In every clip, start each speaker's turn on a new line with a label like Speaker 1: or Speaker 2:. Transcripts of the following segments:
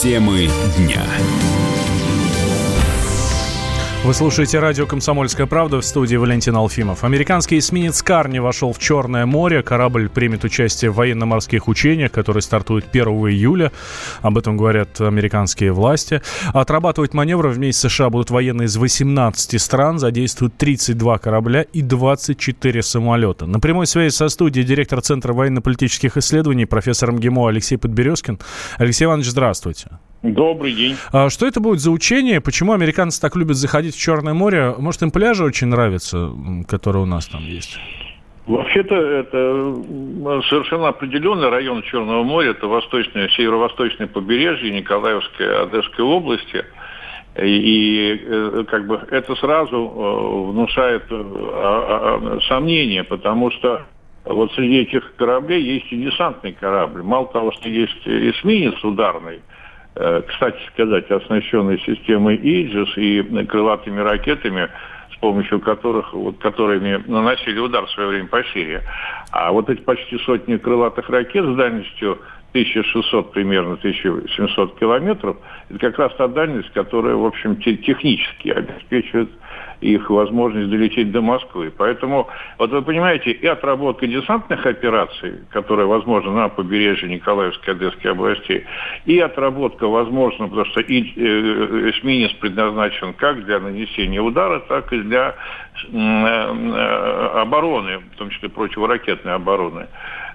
Speaker 1: Темы дня.
Speaker 2: Вы слушаете радио «Комсомольская правда» в студии Валентин Алфимов. Американский эсминец «Карни» вошел в Черное море. Корабль примет участие в военно-морских учениях, которые стартуют 1 июля. Об этом говорят американские власти. Отрабатывать маневры вместе с США будут военные из 18 стран. Задействуют 32 корабля и 24 самолета. На прямой связи со студией директор Центра военно-политических исследований профессор МГИМО Алексей Подберезкин. Алексей Иванович, здравствуйте.
Speaker 3: Добрый день.
Speaker 2: А что это будет за учение? Почему американцы так любят заходить в Черное море? Может, им пляжи очень нравятся, которые у нас там есть?
Speaker 3: Вообще-то это совершенно определенный район Черного моря. Это восточное, северо-восточное побережье Николаевской, Одесской области. И, и э, как бы это сразу э, внушает э, сомнения, потому что вот среди этих кораблей есть и десантный корабль. Мало того, что есть эсминец ударный, кстати сказать, оснащенный системой Иджис и крылатыми ракетами, с помощью которых, вот, которыми наносили удар в свое время по Сирии. А вот эти почти сотни крылатых ракет с дальностью 1600 примерно, 1700 километров, это как раз та дальность, которая, в общем, технически обеспечивает их возможность долететь до Москвы. Поэтому, вот вы понимаете, и отработка десантных операций, которая возможна на побережье Николаевской Одесской областей, и отработка возможна, потому что и, э, эсминец предназначен как для нанесения удара, так и для э, э, обороны, в том числе противоракетной обороны.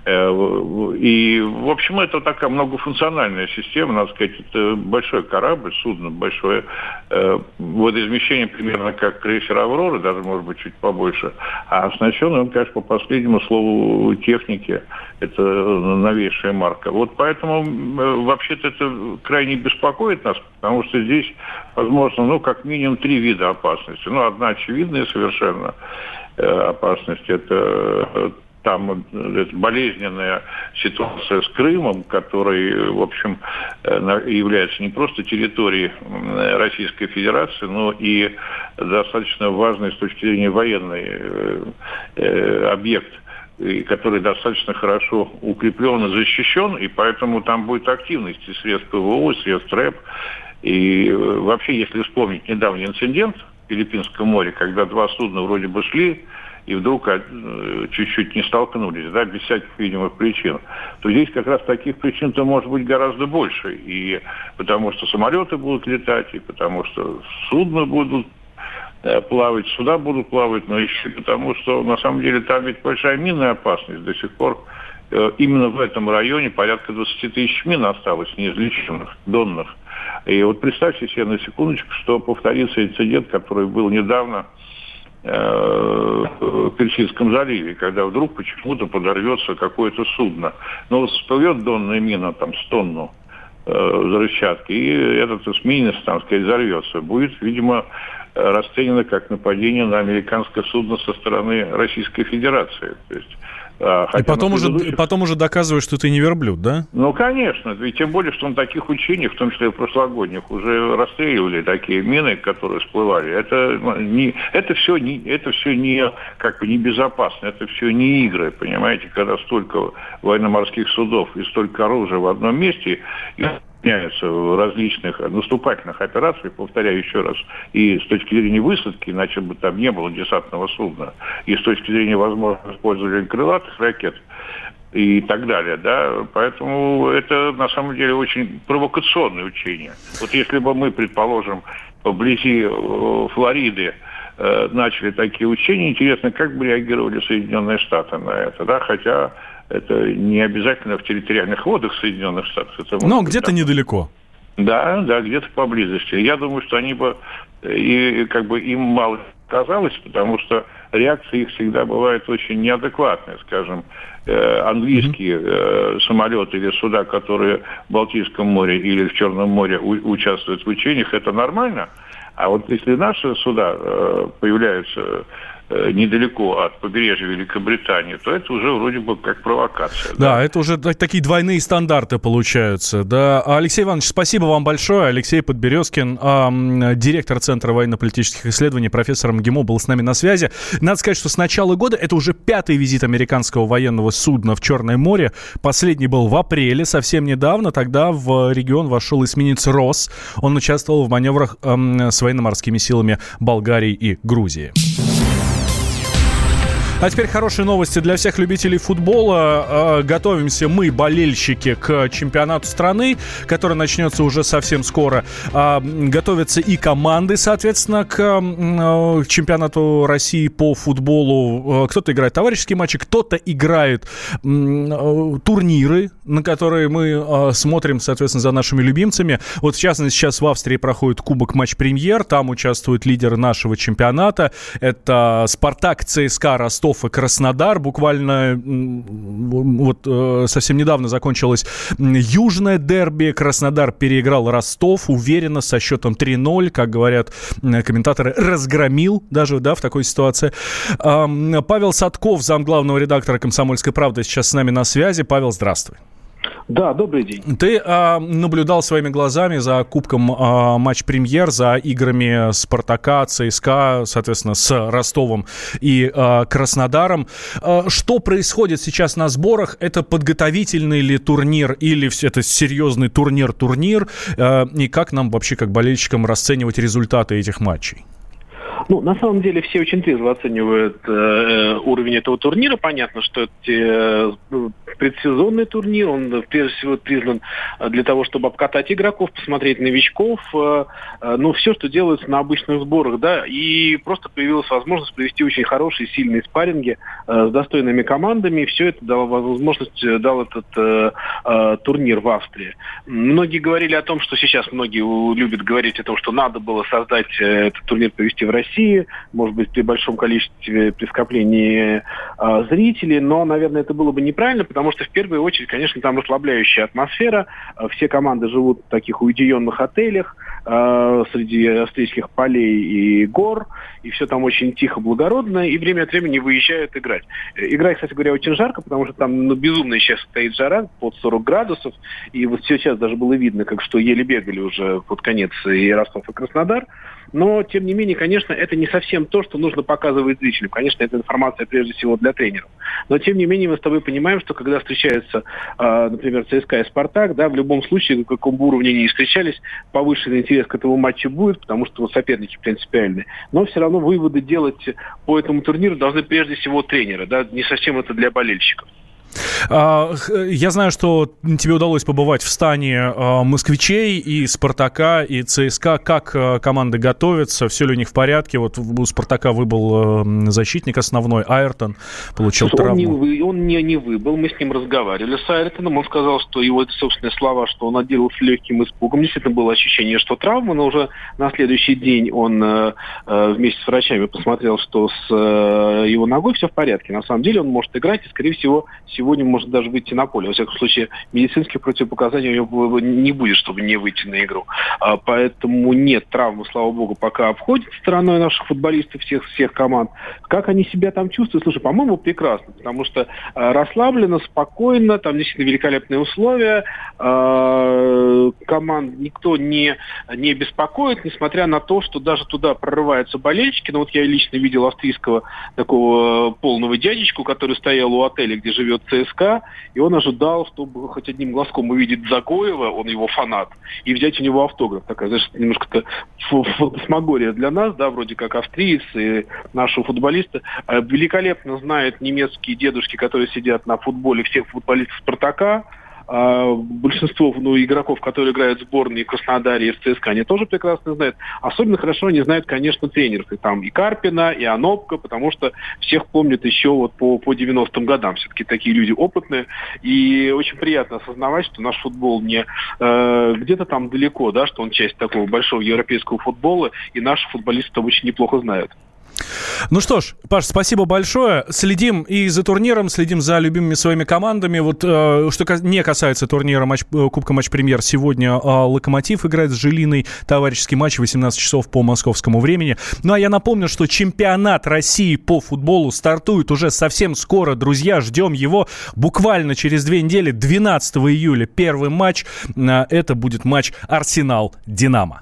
Speaker 3: Э, и, в общем, это такая многофункциональная система, надо сказать, это большой корабль, судно большое, э, водоизмещение примерно как крейсер «Аврора», даже, может быть, чуть побольше. А оснащен он, конечно, по последнему слову техники, это новейшая марка. Вот поэтому э, вообще-то это крайне беспокоит нас, потому что здесь, возможно, ну, как минимум три вида опасности. Ну, одна очевидная совершенно опасность – это там э, болезненная ситуация с Крымом, который, в общем, э, является не просто территорией Российской Федерации, но и достаточно важный с точки зрения военной э, объект который достаточно хорошо укреплен и защищен, и поэтому там будет активность и средств ПВО, и средств РЭП. И вообще, если вспомнить недавний инцидент в Филиппинском море, когда два судна вроде бы шли и вдруг э, чуть-чуть не столкнулись, да, без всяких видимых причин, то здесь как раз таких причин-то может быть гораздо больше. И потому что самолеты будут летать, и потому что судно будут э, плавать, суда будут плавать, но еще потому, что на самом деле там ведь большая минная опасность до сих пор. Э, именно в этом районе порядка 20 тысяч мин осталось неизлеченных, донных. И вот представьте себе на секундочку, что повторится инцидент, который был недавно в Персидском заливе, когда вдруг почему-то подорвется какое-то судно. Ну, вот всплывет донная мина там с тонну э, взрывчатки, и этот эсминец, там сказать, взорвется. Будет, видимо, расценено как нападение на американское судно со стороны Российской Федерации. То есть
Speaker 2: хотя и потом, предыдущих... уже, потом уже доказываешь, что ты не верблюд, да?
Speaker 3: Ну, конечно. Ведь тем более, что на таких учениях, в том числе и прошлогодних, уже расстреливали такие мины, которые всплывали. Это, ну, не, это, все, не, это все не, как бы, небезопасно, это все не игры, понимаете, когда столько военно-морских судов и столько оружия в одном месте, в различных наступательных операциях, повторяю еще раз, и с точки зрения высадки, иначе бы там не было десантного судна, и с точки зрения возможного использования крылатых ракет, и так далее, да, поэтому это на самом деле очень провокационное учение. Вот если бы мы, предположим, вблизи э, Флориды э, начали такие учения, интересно, как бы реагировали Соединенные Штаты на это, да, хотя это не обязательно в территориальных водах Соединенных Штатов. Это
Speaker 2: Но где-то там... недалеко.
Speaker 3: Да, да, где-то поблизости. Я думаю, что они бы и как бы им мало казалось, потому что реакции их всегда бывают очень неадекватные. Скажем, э, английские э, самолеты или суда, которые в Балтийском море или в Черном море у- участвуют в учениях, это нормально. А вот если наши суда э, появляются недалеко от побережья Великобритании, то это уже вроде бы как провокация.
Speaker 2: Да, да? это уже такие двойные стандарты получаются. Да. Алексей Иванович, спасибо вам большое. Алексей Подберезкин, э, директор Центра военно-политических исследований, профессор МГИМО, был с нами на связи. Надо сказать, что с начала года это уже пятый визит американского военного судна в Черное море. Последний был в апреле, совсем недавно. Тогда в регион вошел эсминец «Рос». Он участвовал в маневрах э, с военно-морскими силами Болгарии и Грузии. А теперь хорошие новости для всех любителей футбола. А, готовимся мы, болельщики, к чемпионату страны, который начнется уже совсем скоро. А, готовятся и команды, соответственно, к а, чемпионату России по футболу. Кто-то играет товарищеские матчи, кто-то играет турниры, на которые мы смотрим, соответственно, за нашими любимцами. Вот, в частности, сейчас в Австрии проходит Кубок Матч-Премьер. Там участвуют лидеры нашего чемпионата. Это «Спартак», ЦСКА, Ростов Ростов и Краснодар. Буквально вот э, совсем недавно закончилось южное дерби. Краснодар переиграл Ростов уверенно со счетом 3-0. Как говорят комментаторы, разгромил даже да, в такой ситуации. Павел Садков, замглавного редактора «Комсомольской правды», сейчас с нами на связи. Павел, здравствуй.
Speaker 1: Да, добрый день.
Speaker 2: Ты а, наблюдал своими глазами за Кубком а, матч-премьер, за играми Спартака, ЦСКА, соответственно, с Ростовом и а, Краснодаром. А, что происходит сейчас на сборах? Это подготовительный ли турнир или это серьезный турнир-турнир? А, и как нам вообще, как болельщикам, расценивать результаты этих матчей?
Speaker 1: Ну, на самом деле все очень трезво оценивают э, э, уровень этого турнира. Понятно, что это э, предсезонный турнир, он прежде всего признан для того, чтобы обкатать игроков, посмотреть новичков, э, э, ну, все, что делается на обычных сборах, да, и просто появилась возможность провести очень хорошие, сильные спарринги э, с достойными командами, и все это дало возможность, э, дал этот э, э, турнир в Австрии. Многие говорили о том, что сейчас многие любят говорить о том, что надо было создать э, этот турнир, провести в России, России, может быть, при большом количестве, при скоплении э, зрителей, но, наверное, это было бы неправильно, потому что в первую очередь, конечно, там расслабляющая атмосфера, э, все команды живут в таких уединенных отелях, э, среди австрийских полей и гор, и все там очень тихо, благородно, и время от времени выезжают играть. Играть, кстати говоря, очень жарко, потому что там ну, безумно сейчас стоит жара, под 40 градусов, и вот сейчас даже было видно, как что еле бегали уже под конец и Ростов, и Краснодар. Но, тем не менее, конечно, это не совсем то, что нужно показывать зрителям. Конечно, это информация прежде всего для тренеров. Но, тем не менее, мы с тобой понимаем, что когда встречаются, э, например, ЦСКА и Спартак, да, в любом случае, на каком бы уровне они встречались, повышенный интерес к этому матчу будет, потому что соперники принципиальные. Но все равно выводы делать по этому турниру должны прежде всего тренеры, да, не совсем это для болельщиков.
Speaker 2: А, я знаю, что тебе удалось побывать в стане а, москвичей и Спартака, и ЦСКА. Как а, команды готовятся? Все ли у них в порядке? Вот у Спартака выбыл защитник основной, Айртон, получил
Speaker 1: он
Speaker 2: травму.
Speaker 1: Не вы, он не, не выбыл, мы с ним разговаривали с Айртоном. Он сказал, что его собственные слова, что он отделался легким испугом. Действительно было ощущение, что травма, но уже на следующий день он э, э, вместе с врачами посмотрел, что с э, его ногой все в порядке. На самом деле он может играть, и, скорее всего, сегодня сегодня может даже выйти на поле. Во всяком случае, медицинских противопоказаний у него не будет, чтобы не выйти на игру. А, поэтому нет травмы, слава богу, пока обходит стороной наших футболистов всех, всех команд. Как они себя там чувствуют? Слушай, по-моему, прекрасно, потому что а, расслабленно, спокойно, там действительно великолепные условия, а, команд никто не, не беспокоит, несмотря на то, что даже туда прорываются болельщики. Ну вот я лично видел австрийского такого полного дядечку, который стоял у отеля, где живет ЦСКА, и он ожидал, чтобы хоть одним глазком увидеть Загоева, он его фанат, и взять у него автограф. Такая, знаешь, немножко фантасмагория для нас, да, вроде как австриец и нашего футболиста. Э, великолепно знают немецкие дедушки, которые сидят на футболе всех футболистов «Спартака», большинство ну, игроков, которые играют в сборной в Краснодаре и в ЦСКА, они тоже прекрасно знают. Особенно хорошо они знают, конечно, тренеров. И там и Карпина, и Анопка, потому что всех помнят еще вот по, по 90-м годам. Все-таки такие люди опытные. И очень приятно осознавать, что наш футбол не э, где-то там далеко, да, что он часть такого большого европейского футбола, и наши футболисты очень неплохо знают.
Speaker 2: Ну что ж, Паш, спасибо большое. Следим и за турниром, следим за любимыми своими командами. Вот э, что не касается турнира матч, э, Кубка Матч Премьер, сегодня э, Локомотив играет с Жилиной. Товарищеский матч 18 часов по московскому времени. Ну а я напомню, что чемпионат России по футболу стартует уже совсем скоро, друзья. Ждем его буквально через две недели, 12 июля. Первый матч. Э, это будет матч Арсенал-Динамо.